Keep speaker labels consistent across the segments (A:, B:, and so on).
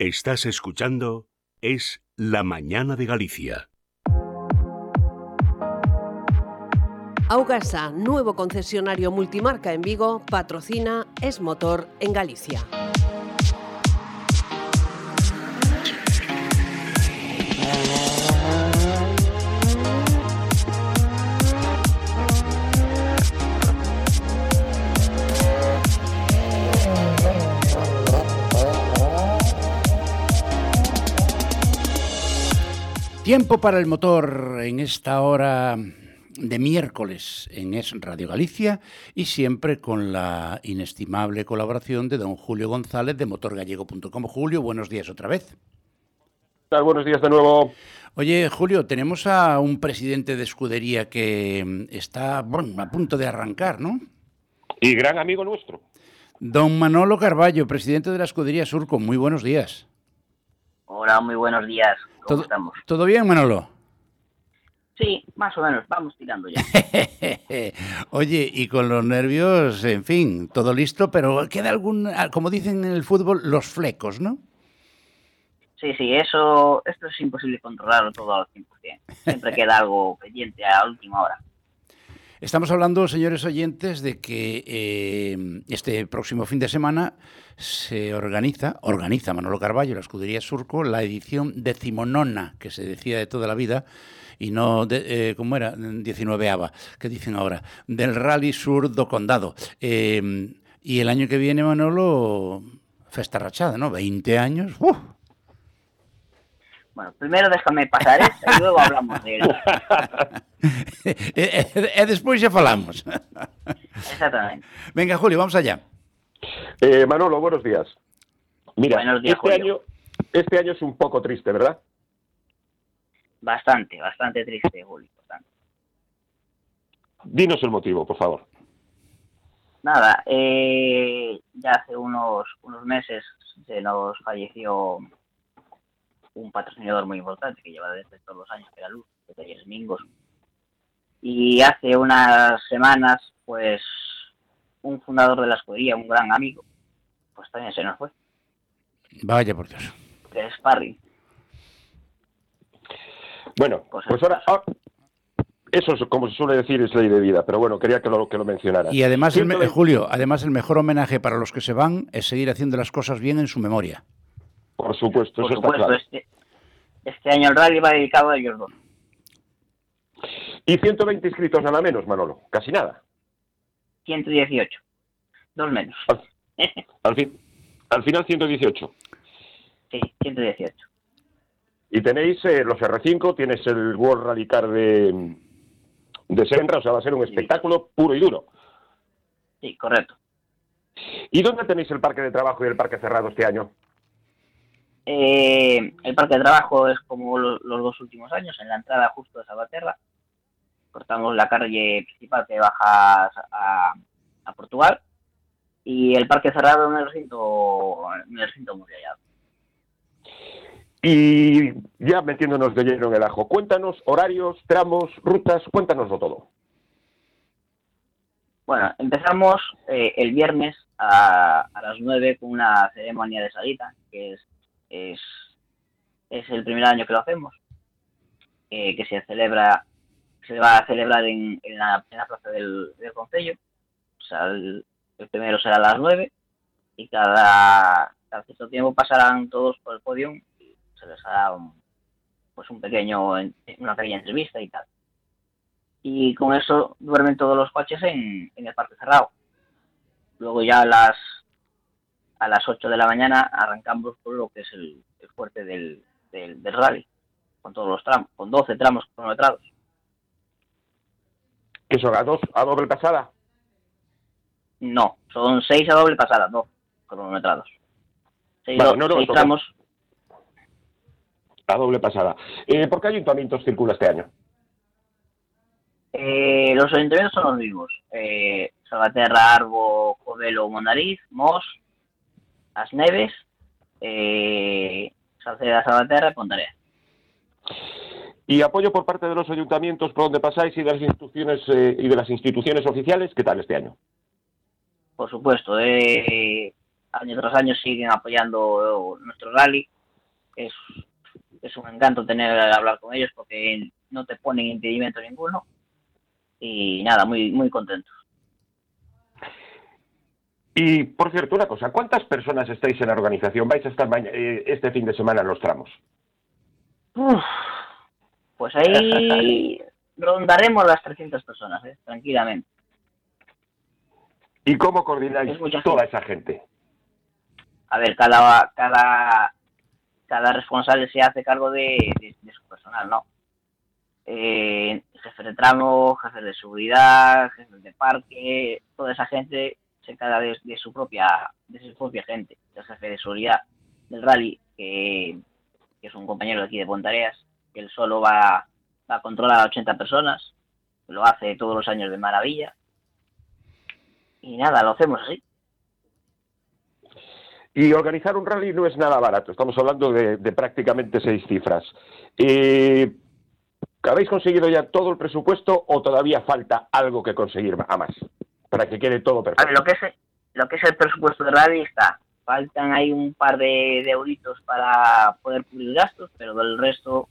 A: Estás escuchando Es la Mañana de Galicia.
B: Augasa, nuevo concesionario multimarca en Vigo, patrocina Es Motor en Galicia.
C: Tiempo para el motor en esta hora de miércoles en Es Radio Galicia y siempre con la inestimable colaboración de don Julio González de motorgallego.com. Julio, buenos días otra vez.
D: Buenos días de nuevo.
C: Oye, Julio, tenemos a un presidente de escudería que mm, está bueno, a punto de arrancar, ¿no?
D: Y gran amigo nuestro.
C: Don Manolo Carballo, presidente de la escudería Surco. Muy buenos días.
E: Hola, muy buenos días. ¿Cómo
C: ¿Todo,
E: estamos?
C: ¿Todo bien, Manolo?
E: Sí, más o menos, vamos tirando ya.
C: Oye, y con los nervios, en fin, todo listo, pero queda algún, como dicen en el fútbol, los flecos, ¿no?
E: Sí, sí, eso, esto es imposible controlarlo todo al 100%. Siempre queda algo pendiente a última hora.
C: Estamos hablando, señores oyentes, de que eh, este próximo fin de semana se organiza, organiza Manolo Carballo, la escudería Surco, la edición decimonona, que se decía de toda la vida, y no, de, eh, ¿cómo era? 19 ava, que dicen ahora, del Rally Sur do Condado. Eh, y el año que viene, Manolo, festa rachada, ¿no? 20 años. ¡uf!
E: Bueno, primero déjame pasar esta y luego hablamos de él.
C: e, e, e despois xa falamos.
E: Exactamente.
C: Venga, Julio, vamos allá.
D: Eh, Manolo, buenos días. Mira,
E: Buenos días,
D: este,
E: Julio.
D: año, este año es un poco triste, ¿verdad?
E: Bastante, bastante triste, Julio. bastante.
D: Dinos el motivo, por favor.
E: Nada, eh, ya hace unos, unos meses se nos falleció un patrocinador muy importante que lleva desde todos los años, que era Luz, de Talleres Mingos. Y hace unas semanas, pues, un fundador de la escudería, un gran amigo, pues también se nos fue,
C: Vaya por Dios.
E: que es Parry.
D: Bueno,
E: Pues
D: pues ahora, ah, eso es, como se suele decir, es ley de vida, pero bueno, quería que lo, que lo mencionaras.
C: Y además, el me-
D: 120
C: Julio, además el mejor homenaje para los que se van es seguir haciendo las cosas bien en su memoria.
D: Por supuesto,
E: Por
D: eso está claro.
E: este, este año el rally va dedicado a ellos dos.
D: Y 120 inscritos nada menos, Manolo, casi nada.
E: 118. Dos menos.
D: Al, fin, al final 118.
E: Sí, 118.
D: Y tenéis eh, los R5, tienes el World Rally Car de, de Senra, o sea, va a ser un espectáculo puro y duro.
E: Sí, correcto.
D: ¿Y dónde tenéis el parque de trabajo y el parque cerrado este año?
E: Eh, el parque de trabajo es como lo- los dos últimos años, en la entrada justo de Salvaterra. Cortamos la calle principal que baja a, a Portugal. Y el parque cerrado en el recinto, en el recinto murallado.
D: Y ya metiéndonos de lleno en el ajo, cuéntanos horarios, tramos, rutas, cuéntanoslo todo.
E: Bueno, empezamos eh, el viernes a, a las 9 con una ceremonia de salida, que es, es, es el primer año que lo hacemos, eh, que se celebra se va a celebrar en, en, la, plaza del, del Concello. O sea, el, primero será a las 9 y cada, cada cierto tiempo pasarán todos por el podio y se les hará pues un pequeño, una pequeña entrevista y tal y con eso duermen todos los coches en, en el parque cerrado. Luego ya las a las 8 de la mañana arrancamos por lo que es el, el fuerte del, del, del rally, con todos los tramos, con 12 tramos cronometrados.
D: ¿Qué son? ¿A, dos, a doble pasada?
E: No, son 6 a doble pasada, no, cronometrados. 6
D: Vale, no, no,
E: tramos,
D: A doble pasada. Eh, ¿Por qué ayuntamientos circula este año?
E: eh, los ayuntamientos son los mismos. Eh, Salvaterra, Arbo, Covelo, Mondariz, Mos, As Neves, eh, Salceda, Salvaterra y Pontarea.
D: Y apoyo por parte de los ayuntamientos por donde pasáis y de las instituciones eh, y de las instituciones oficiales, ¿qué tal este año?
E: por supuesto. eh, año tras año siguen apoyando nuestro rally. Es, es un encanto tener hablar con ellos porque no te ponen impedimento ninguno. Y nada, muy, muy contentos.
D: Y por cierto, una cosa, ¿cuántas personas estáis en la organización? ¿Vais a estar eh, este fin de semana en los tramos?
E: pues ahí rondaremos las 300 personas, ¿eh? tranquilamente.
D: ¿Y cómo coordináis toda esa gente?
E: A ver, cada, cada, cada responsable se hace cargo de, su personal, ¿no? Eh, jefe de tramo, jefe de seguridad, jefe de parque, toda esa gente se encarga de, su propia de su propia gente. El jefe de seguridad del rally, que, es un compañero de aquí de Pontareas, que él solo va, va a controlar a 80 personas, lo hace todos los años de maravilla. Y nada, lo hacemos así.
D: Y organizar un rally no es nada barato, estamos hablando de, prácticamente seis cifras. ¿Habéis conseguido ya todo el presupuesto o todavía falta algo que conseguir a más? Para que quede todo perfecto.
E: A ver, lo que es, lo que es el presupuesto de rally está. Faltan ahí un par de, de euritos para poder cubrir gastos, pero el resto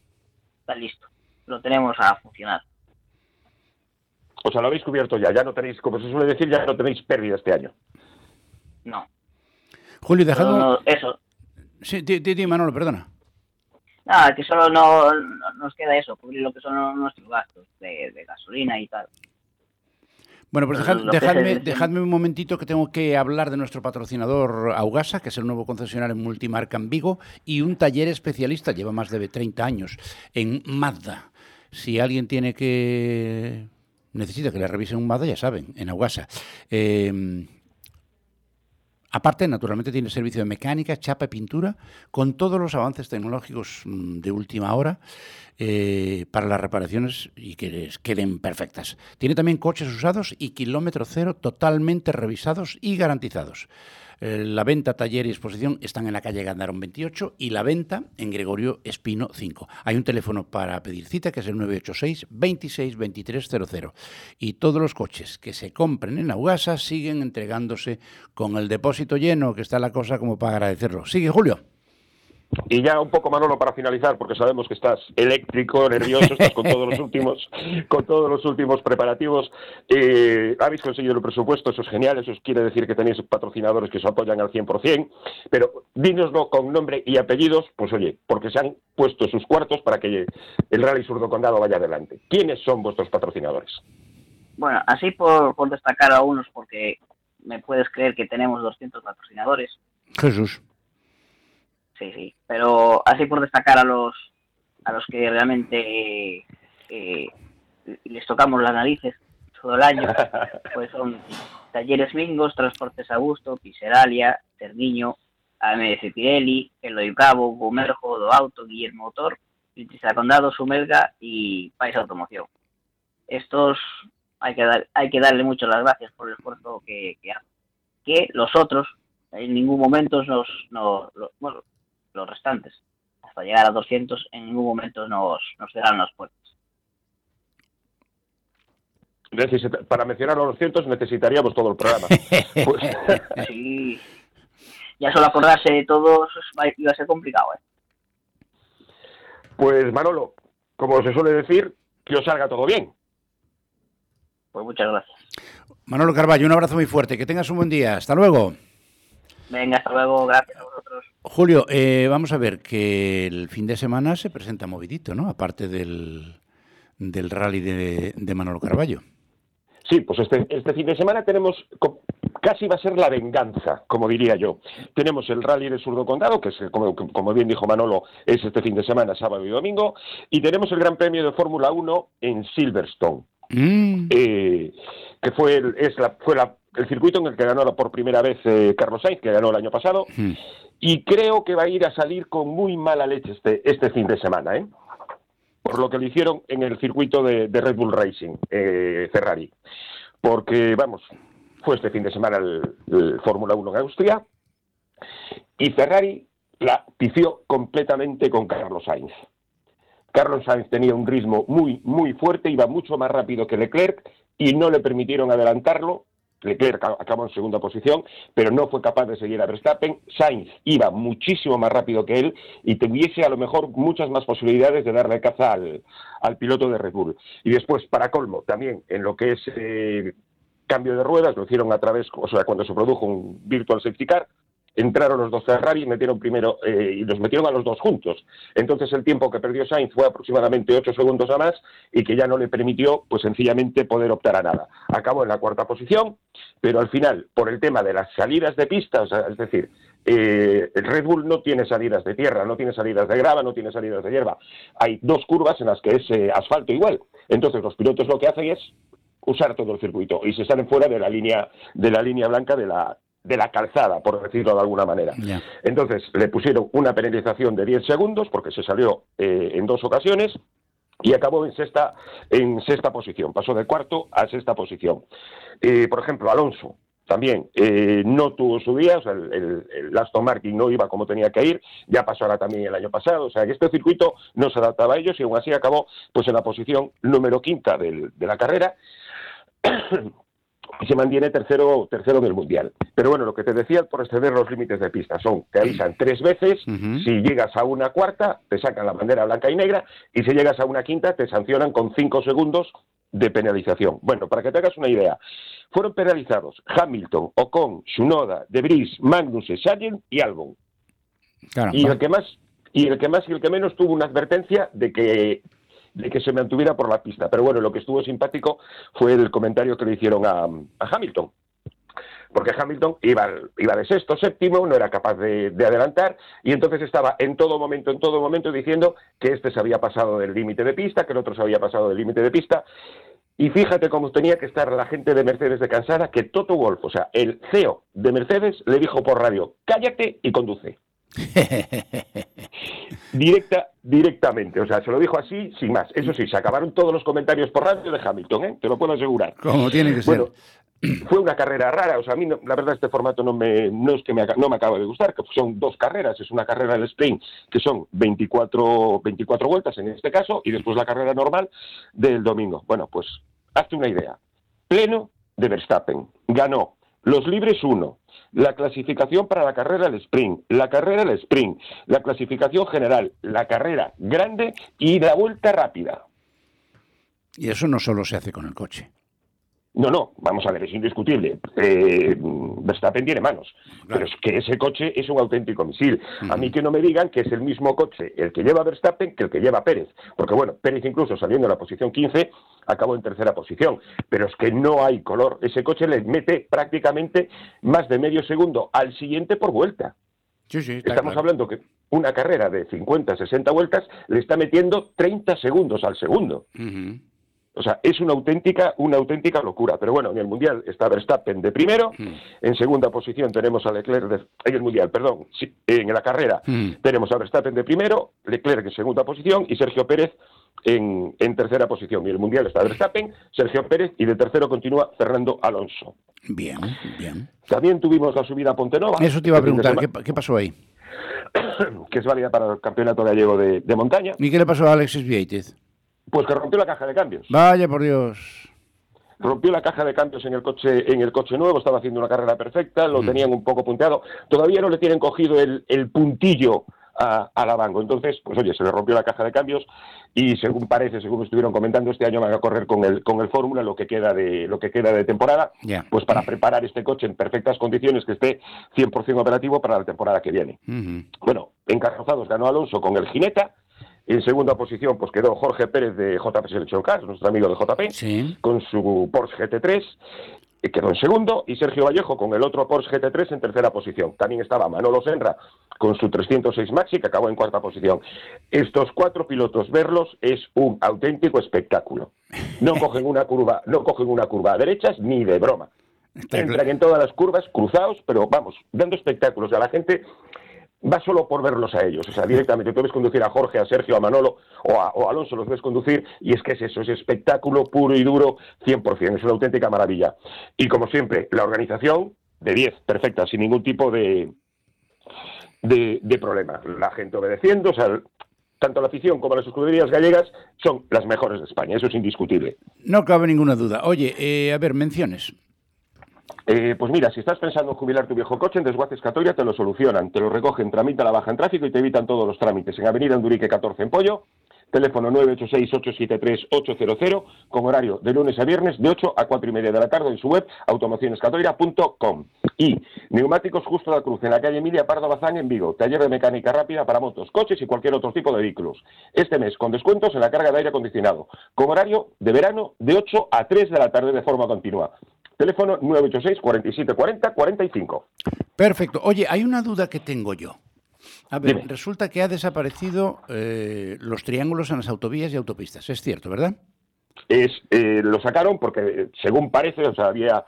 E: está listo. Lo tenemos a funcionar.
D: O sea, lo habéis cubierto ya, ya no tenéis, como se suele decir, ya no tenéis pérdida este año.
E: No.
C: Julio, dejando...
E: eso.
C: Sí, di, Manolo, perdona.
E: Nada, que solo no, nos queda eso, cubrir lo que son nuestros gastos de, gasolina y tal.
C: Bueno, pues dejadme, un momentito que tengo que hablar de nuestro patrocinador Augasa, que es el nuevo concesionario en multimarca en Vigo, y un taller especialista, lleva más de 30 años, en Mazda. Si alguien tiene que necesita que le revisen un Mazda, ya saben, en Aguasa. Eh, aparte, naturalmente, tiene servicio de mecánica, chapa y pintura, con todos los avances tecnológicos mm, de última hora eh, para las reparaciones y que les queden perfectas. Tiene también coches usados y kilómetro cero totalmente revisados y garantizados. Eh, la venta, taller y exposición están en la calle Gandarón 28 y la venta en Gregorio Espino 5. Hay un teléfono para pedir cita que es el 986 26 2300 y todos los coches que se compren en Augasa siguen entregándose con el depósito lleno, que está la cosa como para agradecerlo. Sigue, Julio.
D: Y ya un poco Manolo para finalizar, porque sabemos que estás eléctrico, nervioso, estás con todos los últimos, con todos los últimos preparativos. Eh, habéis conseguido el presupuesto, eso es genial, eso quiere decir que tenéis patrocinadores que os apoyan al 100%, pero dínoslo con nombre y apellidos, pues oye, porque se han puesto sus cuartos para que el Rally Surdo Condado vaya adelante. ¿Quiénes son vuestros patrocinadores?
E: Bueno, así por, por destacar a unos, porque me puedes creer que tenemos 200 patrocinadores.
C: Jesús
E: sí, sí. Pero así por destacar a los a los que realmente eh, les tocamos las narices todo el año, pues son Talleres Mingos, Transportes Augusto, Piseralia, Cerniño, AMS Pirelli, Eloy Bravo, Gomerjo, Do Auto, Guillermo Motor, Princesa Condado, Sumelga y País Automoción. Estos hay que, dar, hay que darle mucho las gracias por el esfuerzo que, que hacen. Que los otros en ningún momento nos, nos, bueno, los restantes. Hasta llegar a 200 en ningún momento nos, nos cerraron las puertas.
D: Para mencionar los 200 necesitaríamos todo el programa.
E: Pues, sí. Ya solo acordarse de todos iba a ser complicado. ¿eh?
D: Pues Manolo, como se suele decir, que os salga todo bien.
E: Pues muchas gracias.
C: Manolo Carballo, un abrazo muy fuerte. Que tengas un buen día. Hasta luego.
E: Venga, hasta luego. Gracias a vosotros.
C: Julio, eh, vamos a ver que el fin de semana se presenta movidito, ¿no? Aparte del, del rally de, de Manolo Carballo.
D: Sí, pues este, este fin de semana tenemos, casi va a ser la venganza, como diría yo. Tenemos el rally de Surdo Condado, que es, como, como, bien dijo Manolo, es este fin de semana, sábado y domingo, y tenemos el Gran Premio de Fórmula 1 en Silverstone, mm. eh, que fue, es la, fue la, el circuito en el que ganó por primera vez eh, Carlos Sainz, que ganó el año pasado. Mm y creo que va a ir a salir con muy mala leche este, este fin de semana, ¿eh? por lo que lo hicieron en el circuito de, Red Bull Racing, eh, Ferrari. Porque, vamos, fue este fin de semana el, Fórmula 1 en Austria y Ferrari la pifió completamente con Carlos Sainz. Carlos Sainz tenía un ritmo muy, muy fuerte, iba mucho más rápido que Leclerc y no le permitieron adelantarlo Leclerc acabó en segunda posición, pero no fue capaz de seguir a Verstappen. Sainz iba muchísimo más rápido que él y tuviese a lo mejor muchas más posibilidades de darle caza al, al piloto de Red Bull. Y después, para colmo, también en lo que es eh, cambio de ruedas, lo hicieron a través, o sea, cuando se produjo un virtual safety car, entraron los dos Ferrari y metieron primero eh, y los metieron a los dos juntos. Entonces el tiempo que perdió Sainz fue aproximadamente ocho segundos a más y que ya no le permitió, pues sencillamente poder optar a nada. Acabó en la cuarta posición, pero al final, por el tema de las salidas de pista, es decir, eh, el Red Bull no tiene salidas de tierra, no tiene salidas de grava, no tiene salidas de hierba. Hay dos curvas en las que es eh, asfalto igual. Entonces los pilotos lo que hacen es usar todo el circuito y se salen fuera de la línea de la línea blanca de la de la calzada, por decirlo de alguna manera. Entonces le pusieron una penalización de 10 segundos porque se salió eh, en dos ocasiones y acabó en sexta en sexta posición, pasó de cuarto a sexta posición. Eh, por ejemplo, Alonso también eh, no tuvo su día, o sea, el, el, Aston Martin no iba como tenía que ir, ya pasó ahora también el año pasado, o sea, que este circuito no se adaptaba a ellos y aún así acabó pues en la posición número quinta del, de la carrera y se mantiene tercero, tercero del mundial. Pero bueno, lo que te decía por exceder los límites de pista son, te avisan tres veces, si llegas a una cuarta, te sacan la bandera blanca y negra, y si llegas a una quinta, te sancionan con cinco segundos de penalización. Bueno, para que te hagas una idea, fueron penalizados Hamilton, Ocon, Shunoda, Debris, Magnus, Sargent y Albon. y el que más y el que más y el que menos tuvo una advertencia de que de que se mantuviera por la pista. Pero bueno, lo que estuvo simpático fue el comentario que le hicieron a, Hamilton. Porque Hamilton iba, iba de sexto, séptimo, no era capaz de, adelantar y entonces estaba en todo momento, en todo momento diciendo que este se había pasado del límite de pista, que el otro se había pasado del límite de pista. Y fíjate cómo tenía que estar la gente de Mercedes de cansada, que Toto Wolf, o sea, el CEO de Mercedes, le dijo por radio, cállate y conduce. Directa, directamente, o sea, se lo dijo así, sin más. Eso sí, se acabaron todos los comentarios por radio de Hamilton, ¿eh? te lo puedo asegurar.
C: Como tiene que ser.
D: fue una carrera rara, o sea, a mí la verdad este formato no me no es que me, no me acaba de gustar, que son dos carreras, es una carrera del sprint que son 24 24 vueltas en este caso y después la carrera normal del domingo. Bueno, pues hazte una idea. Pleno de Verstappen, ganó los libres 1, la clasificación para la carrera del sprint, la carrera del sprint, la clasificación general, la carrera grande y la vuelta rápida.
C: Y eso no solo se hace con el coche.
D: No, no, vamos a ver, es indiscutible. Eh, Verstappen tiene manos, pero es que ese coche es un auténtico misil. A mí que no me digan que es el mismo coche el que lleva Verstappen que el que lleva Pérez, porque bueno, Pérez incluso saliendo en la posición 15 acabó en tercera posición, pero es que no hay color. Ese coche le mete prácticamente más de medio segundo al siguiente por vuelta.
C: Sí, sí,
D: Estamos hablando que una carrera de 50, 60 vueltas le está metiendo 30 segundos al segundo. O sea, es una auténtica, una auténtica locura. Pero bueno, en el Mundial está Verstappen de primero, hmm. en segunda posición tenemos a Leclerc, en el Mundial, perdón, en la carrera hmm. tenemos a Verstappen de primero, Leclerc en segunda posición y Sergio Pérez en, tercera posición. Y el Mundial está Verstappen, Sergio Pérez y de tercero continúa Fernando Alonso.
C: Bien, bien.
D: También tuvimos la subida a Pontenova.
C: Eso te iba a preguntar, ¿qué, pasó ahí?
D: que es válida para el campeonato gallego de, de montaña.
C: ¿Y qué le pasó a Alexis Vieitez?
D: Pues que rompió la caja de cambios.
C: Vaya por Dios.
D: Rompió la caja de cambios en el coche, en el coche nuevo, estaba haciendo una carrera perfecta, lo mm. tenían un poco punteado. Todavía no le tienen cogido el, puntillo a, la banco. Entonces, pues oye, se le rompió la caja de cambios y según parece, según estuvieron comentando, este año van a correr con el, con el Fórmula lo que queda de, lo que queda de temporada, pues para preparar este coche en perfectas condiciones que esté 100% operativo para la temporada que viene. Bueno, encarrozados ganó Alonso con el Gineta, en segunda posición pues quedó Jorge Pérez de JP Selection Cars, nuestro amigo de JP, con su Porsche GT3 quedó en segundo y Sergio Vallejo con el otro Porsche GT3 en tercera posición. También estaba Manolo Senra con su 306 Maxi que acabó en cuarta posición. Estos cuatro pilotos verlos es un auténtico espectáculo. No cogen una curva, no cogen una curva a derechas ni de broma. Entran en todas las curvas cruzados, pero vamos, dando espectáculos a la gente va solo por verlos a ellos. O sea, directamente tú ves conducir a Jorge, a Sergio, a Manolo o a, Alonso, los ves conducir y es que es eso, es espectáculo puro y duro 100%, es una auténtica maravilla. Y como siempre, la organización de 10, perfecta, sin ningún tipo de, de, problema. La gente obedeciendo, o sea, tanto la afición como las escuderías gallegas son las mejores de España, eso es indiscutible.
C: No cabe ninguna duda. Oye, eh, a ver, menciones.
D: Eh, pues mira, si estás pensando en jubilar tu viejo coche, en Desguaces Catoria te lo solucionan, te lo recogen, tramitan la baja en tráfico y te evitan todos los trámites. En Avenida Andurique 14 en Pollo, teléfono 986-873-800, con horario de lunes a viernes de 8 a 4 y media de la tarde en su web automocionescatoira.com. Y neumáticos justo la cruz en la calle Emilia Pardo Bazán en Vigo, taller de mecánica rápida para motos, coches y cualquier otro tipo de vehículos. Este mes con descuentos en la carga de aire acondicionado, con horario de verano de 8 a 3 de la tarde de forma continua. Teléfono 986 47 40 45.
C: Perfecto. Oye, hay una duda que tengo yo. A ver,
D: Dime.
C: resulta que ha desaparecido eh, los triángulos en las autovías y autopistas. Es cierto, ¿verdad?
D: Es, eh, lo sacaron porque, eh, según parece, o sea, había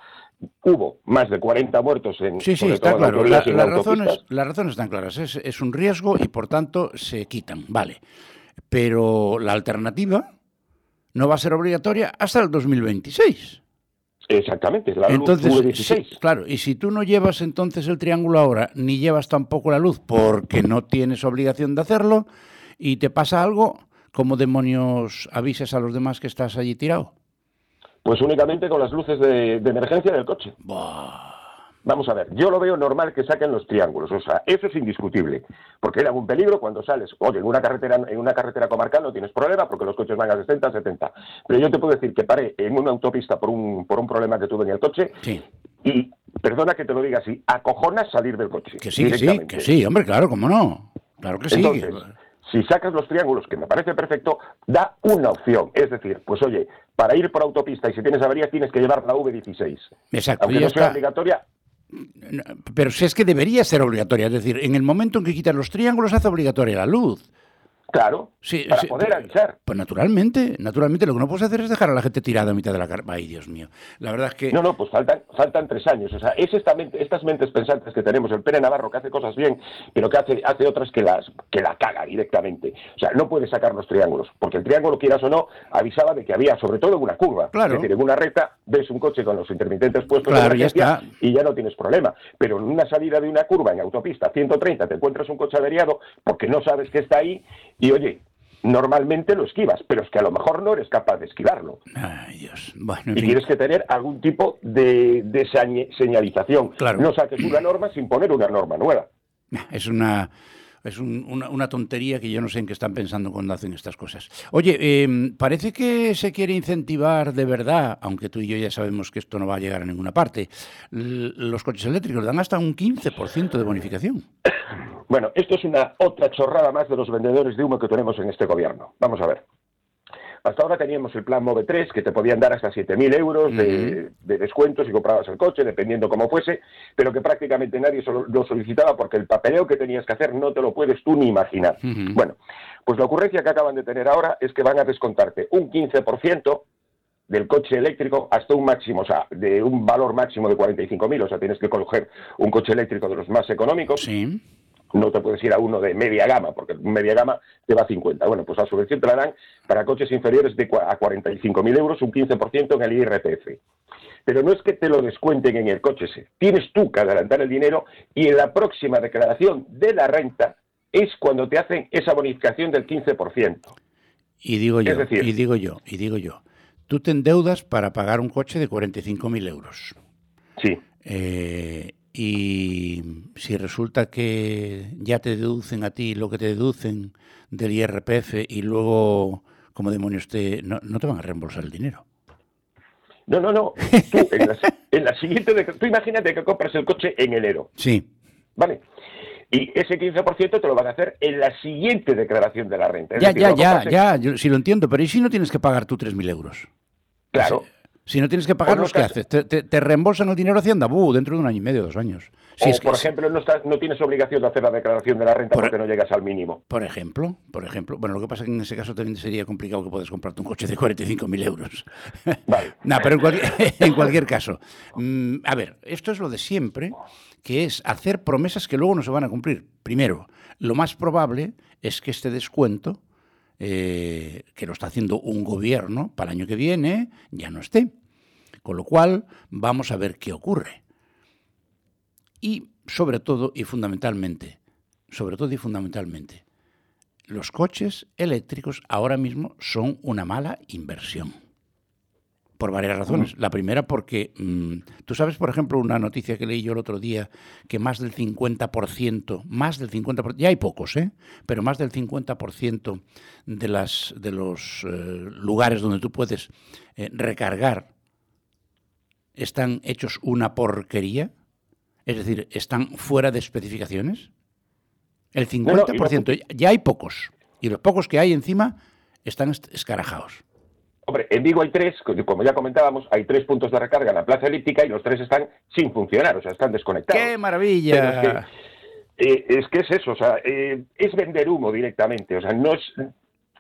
D: hubo más de 40 muertos en
C: Sí, sí, está claro. La- razones, las razones están claras. Es, es un riesgo y por tanto se quitan. Vale. Pero la alternativa no va a ser obligatoria hasta el 2026.
D: Exactamente, la luz
C: Entonces,
D: V16.
C: sí, claro, y si tú no llevas entonces el triángulo ahora, ni llevas tampoco la luz porque no tienes obligación de hacerlo, y te pasa algo, ¿cómo demonios avisas a los demás que estás allí tirado?
D: Pues únicamente con las luces de, de emergencia del coche. Vamos a ver, yo lo veo normal que saquen los triángulos, o sea, eso es indiscutible, porque era un peligro cuando sales, oye, en una carretera en una carretera comarcal no tienes problema porque los coches van a 60, 70, pero yo te puedo decir que paré en una autopista por un por un problema que tuve en el coche
C: Sí,
D: y perdona que te lo diga así, acojonas salir del coche.
C: que sí, que sí, que sí, hombre, claro, cómo no. Claro que sí.
D: Entonces, si sacas los triángulos, que me parece perfecto, da una opción. Es decir, pues oye, para ir por autopista y si tienes averías tienes que llevar la V16.
C: Exacto,
D: Aunque no sea
C: está.
D: obligatoria,
C: Pero si es que debería ser obligatoria, es decir, en el momento en que quitas los triángulos hace obligatoria la luz.
D: Claro,
C: Sí,
D: para
C: sí,
D: poder avisar.
C: Pues naturalmente, naturalmente lo que no puedes hacer es dejar a la gente tirada a mitad de la carpa. Ay, Dios mío. La verdad es que
D: No, no, pues faltan, faltan tres años. O sea, es esta mente- estas mentes pensantes que tenemos, el Pere Navarro que hace cosas bien, pero que hace, hace otras que las, que la caga directamente. O sea, no puede sacar los triángulos, porque el triángulo, quieras o no, avisaba de que había, sobre todo una curva.
C: Claro.
D: Es decir, en una recta ves un coche con los intermitentes puestos
C: Claro, ya está.
D: y ya no tienes problema. Pero en una salida de una curva en autopista 130 te encuentras un coche averiado porque no sabes que está ahí y oye, normalmente lo esquivas, pero es que a lo mejor no eres capaz de esquivarlo.
C: Ay, Dios. Bueno,
D: Y tienes que tener algún tipo de, de señ- señalización.
C: Claro.
D: No saques una norma sin poner una norma nueva.
C: Es una es un- una, una tontería que yo no sé en qué están pensando cuando hacen estas cosas. Oye, eh, parece que se quiere incentivar de verdad, aunque tú y yo ya sabemos que esto no va a llegar a ninguna parte, los coches eléctricos dan hasta un 15% de bonificación.
D: Bueno, esto es una otra chorrada más de los vendedores de humo que tenemos en este gobierno. Vamos a ver. Hasta ahora teníamos el plan MOVE 3, que te podían dar hasta 7.000 euros de, de descuento si comprabas el coche, dependiendo cómo fuese, pero que prácticamente nadie lo solicitaba porque el papeleo que tenías que hacer no te lo puedes tú ni imaginar. Bueno, pues la ocurrencia que acaban de tener ahora es que van a descontarte un 15% del coche eléctrico hasta un máximo, o sea, de un valor máximo de 45.000, o sea, tienes que coger un coche eléctrico de los más económicos,
C: Sí.
D: No te puedes ir a uno de media gama, porque media gama te va a 50. Bueno, pues la subvención te la dan para coches inferiores de a 45.000 euros, un 15% en el IRPF. Pero no es que te lo descuenten en el coche ese. Tienes tú que adelantar el dinero y en la próxima declaración de la renta es cuando te hacen esa bonificación del 15%.
C: Y digo yo,
D: decir-
C: y digo yo, y digo yo, tú te endeudas para pagar un coche de 45.000 euros.
D: Sí.
C: Eh, y si resulta que ya te deducen a ti lo que te deducen del IRPF y luego, como demonios, te, no, no te van a reembolsar el dinero.
D: No, no, no. Tú, en la, en la siguiente... Tú imagínate que compras el coche en enero.
C: Sí,
D: ¿Vale? Y ese 15% te lo van a hacer en la siguiente declaración de la renta. Es
C: ya,
D: decir,
C: ya, ya,
D: en-
C: ya, yo sí lo entiendo, pero ¿y si no tienes que pagar tú 3.000 euros?
D: Claro.
C: Si no tienes que pagarlos, ¿qué haces? ¿Te, te, te reembolsan el dinero a Hacienda? Dentro de un año y medio, dos años. Si
D: o,
C: es que-
D: por ejemplo, no, estás, no tienes obligación de hacer la declaración de la renta
C: Por-
D: porque no llegas al mínimo.
C: Por ejemplo, por ejemplo. Bueno, lo que pasa es que en ese caso también sería complicado que puedas comprarte un coche de 45.000 euros.
D: Vale.
C: no, pero en cualquier, en cualquier caso. mm, a ver, esto es lo de siempre, que es hacer promesas que luego no se van a cumplir. Primero, lo más probable es que este descuento, eh, que lo está haciendo un gobierno para el año que viene, ya no esté. Con lo cual, vamos a ver qué ocurre. Y sobre todo y fundamentalmente, sobre todo y fundamentalmente, los coches eléctricos ahora mismo son una mala inversión. por varias razones. La primera porque mm, tú sabes, por ejemplo, una noticia que leí yo el otro día, que más del 50%, más del 50%, ya hay pocos, ¿eh? pero más del 50% de, las, de los eh, lugares donde tú puedes eh, recargar están hechos una porquería, es decir, están fuera de especificaciones. El 50%, ya hay pocos, y los pocos que hay encima están escarajados.
D: Hombre, en Vigo hay tres, como ya comentábamos, hay tres puntos de recarga en la plaza elíptica y los tres están sin funcionar, o sea, están desconectados.
C: ¡Qué maravilla!
D: Eh, es que, es eso, o sea, eh, es vender humo directamente, o sea, no es...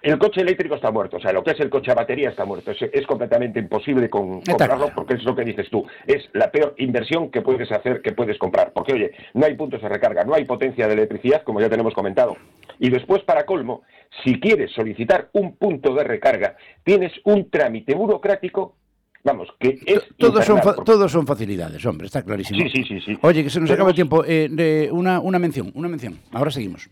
D: El coche eléctrico está muerto, o sea, lo que es el coche a batería está muerto. Es, completamente imposible comprarlo porque es lo que dices tú. Es la peor inversión que puedes hacer, que puedes comprar. Porque, oye, no hay puntos de recarga, no hay potencia de electricidad, como ya tenemos comentado. Y después, para colmo, si quieres solicitar un punto de recarga, tienes un trámite burocrático Vamos, que es.
C: Todos son, todos son facilidades, hombre, está clarísimo.
D: Sí, sí, sí. sí.
C: Oye, que se nos acaba el tiempo. Eh, de una, una mención, una mención. Ahora seguimos.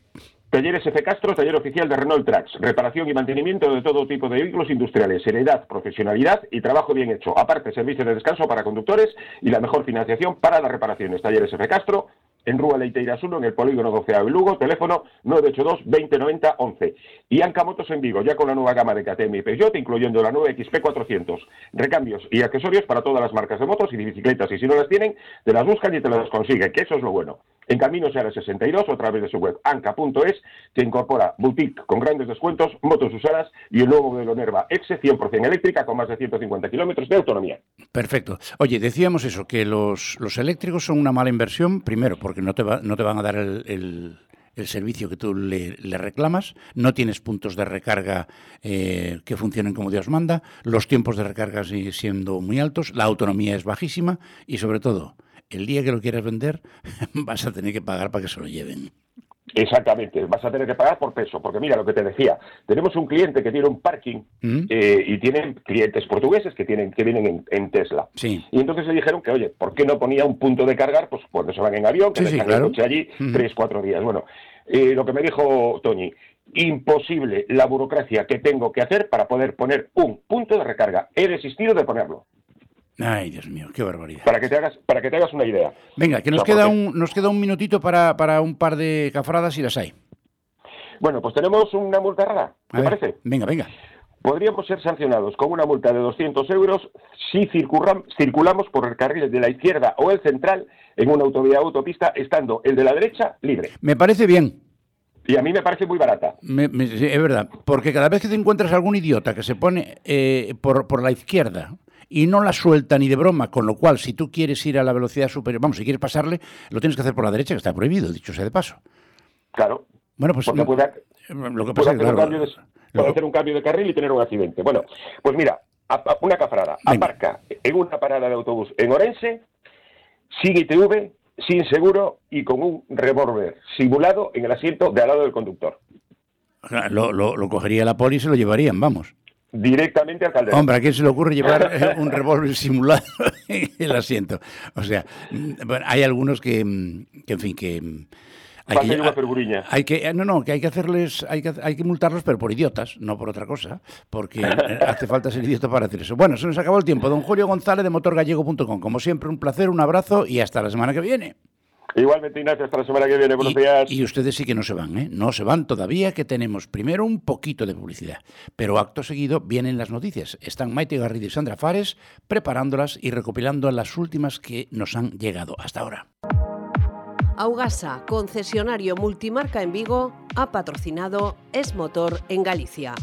D: Talleres F. Castro, taller oficial de Renault Trucks, reparación y mantenimiento de todo tipo de vehículos industriales, seriedad, profesionalidad y trabajo bien hecho. Aparte, servicio de descanso para conductores y la mejor financiación para las reparaciones. Talleres F. Castro, en Rúa Leiteiras 1, en el polígono 12 de Lugo, teléfono 982 2090 11. Y Anca Motos en Vigo, ya con la nueva gama de KTM y Peugeot, incluyendo la nueva XP400. Recambios y accesorios para todas las marcas de motos y de bicicletas, y si no las tienen, te las buscan y te las consiguen, que eso es lo bueno. En Camino Seara 62 o a través de su web anca.es, que incorpora boutique con grandes descuentos, motos usadas y el nuevo modelo Nerva X 100% eléctrica con más de 150 kilómetros de autonomía.
C: Perfecto. Oye, decíamos eso, que los, los eléctricos son una mala inversión, primero, porque no te, no te van a dar el, servicio que tú le, reclamas, no tienes puntos de recarga eh, que funcionen como Dios manda, los tiempos de recarga siguen siendo muy altos, la autonomía es bajísima y sobre todo, el día que lo quieras vender vas a tener que pagar para que se lo lleven.
D: Exactamente, vas a tener que pagar por peso, porque mira lo que te decía, tenemos un cliente que tiene un parking mm. eh, y tienen clientes portugueses que tienen que vienen en, Tesla.
C: Sí.
D: Y entonces le dijeron que, oye, ¿por qué no ponía un punto de cargar? Pues cuando se van en avión, que
C: sí,
D: el coche allí tres, cuatro días. Bueno, eh, lo que me dijo Toñi, imposible la burocracia que tengo que hacer para poder poner un punto de recarga. He desistido de ponerlo.
C: Ay, Dios mío, qué barbaridad.
D: Para que te hagas, para que te hagas una idea.
C: Venga, que nos, queda, un, nos queda un minutito para, para un par de cafradas y las hay.
D: Bueno, pues tenemos una multa rara, ¿te parece?
C: Venga, venga.
D: Podríamos ser sancionados con una multa de 200 euros si circulamos por el carril de la izquierda o el central en una autovía autopista, estando el de la derecha libre.
C: Me parece bien.
D: Y a mí me parece muy barata.
C: es verdad, porque cada vez que te encuentras algún idiota que se pone eh, por, por la izquierda y no la suelta ni de broma, con lo cual si tú quieres ir a la velocidad superior, vamos, si quieres pasarle, lo tienes que hacer por la derecha, que está prohibido, dicho sea de paso.
D: Claro.
C: Bueno, pues
D: lo que pasa es que hacer un cambio de carril y tener un accidente. Bueno, pues mira, una cafrada, aparca en una parada de autobús en Orense, sin ITV, sin seguro y con un revólver simulado en el asiento de al lado del conductor.
C: Lo, lo, lo cogería la poli y se lo llevarían, vamos
D: directamente al Calderón.
C: Hombre, ¿a quién se le ocurre llevar eh, un revólver simulado en el asiento? O sea, mm, hay algunos que, mm, en fin, que... Mm,
D: hay que, una
C: hay que, no, no, que hay que hacerles, hay que, hay que multarlos, pero por idiotas, no por otra cosa, porque eh, hace falta ser idiota para hacer eso. Bueno, se nos acabó el tiempo. Don Julio González de motorgallego.com. Como siempre, un placer, un abrazo y hasta la semana que viene.
D: Igualmente, Ignacio, hasta la semana que viene. Buenos días.
C: Y ustedes sí que no se van, ¿eh? No se van todavía, que tenemos primero un poquito de publicidad. Pero acto seguido vienen las noticias. Están Maite Garrido y Sandra Fares preparándolas y recopilando las últimas que nos han llegado hasta ahora.
B: Augasa, concesionario multimarca en Vigo, ha patrocinado Es Motor en Galicia.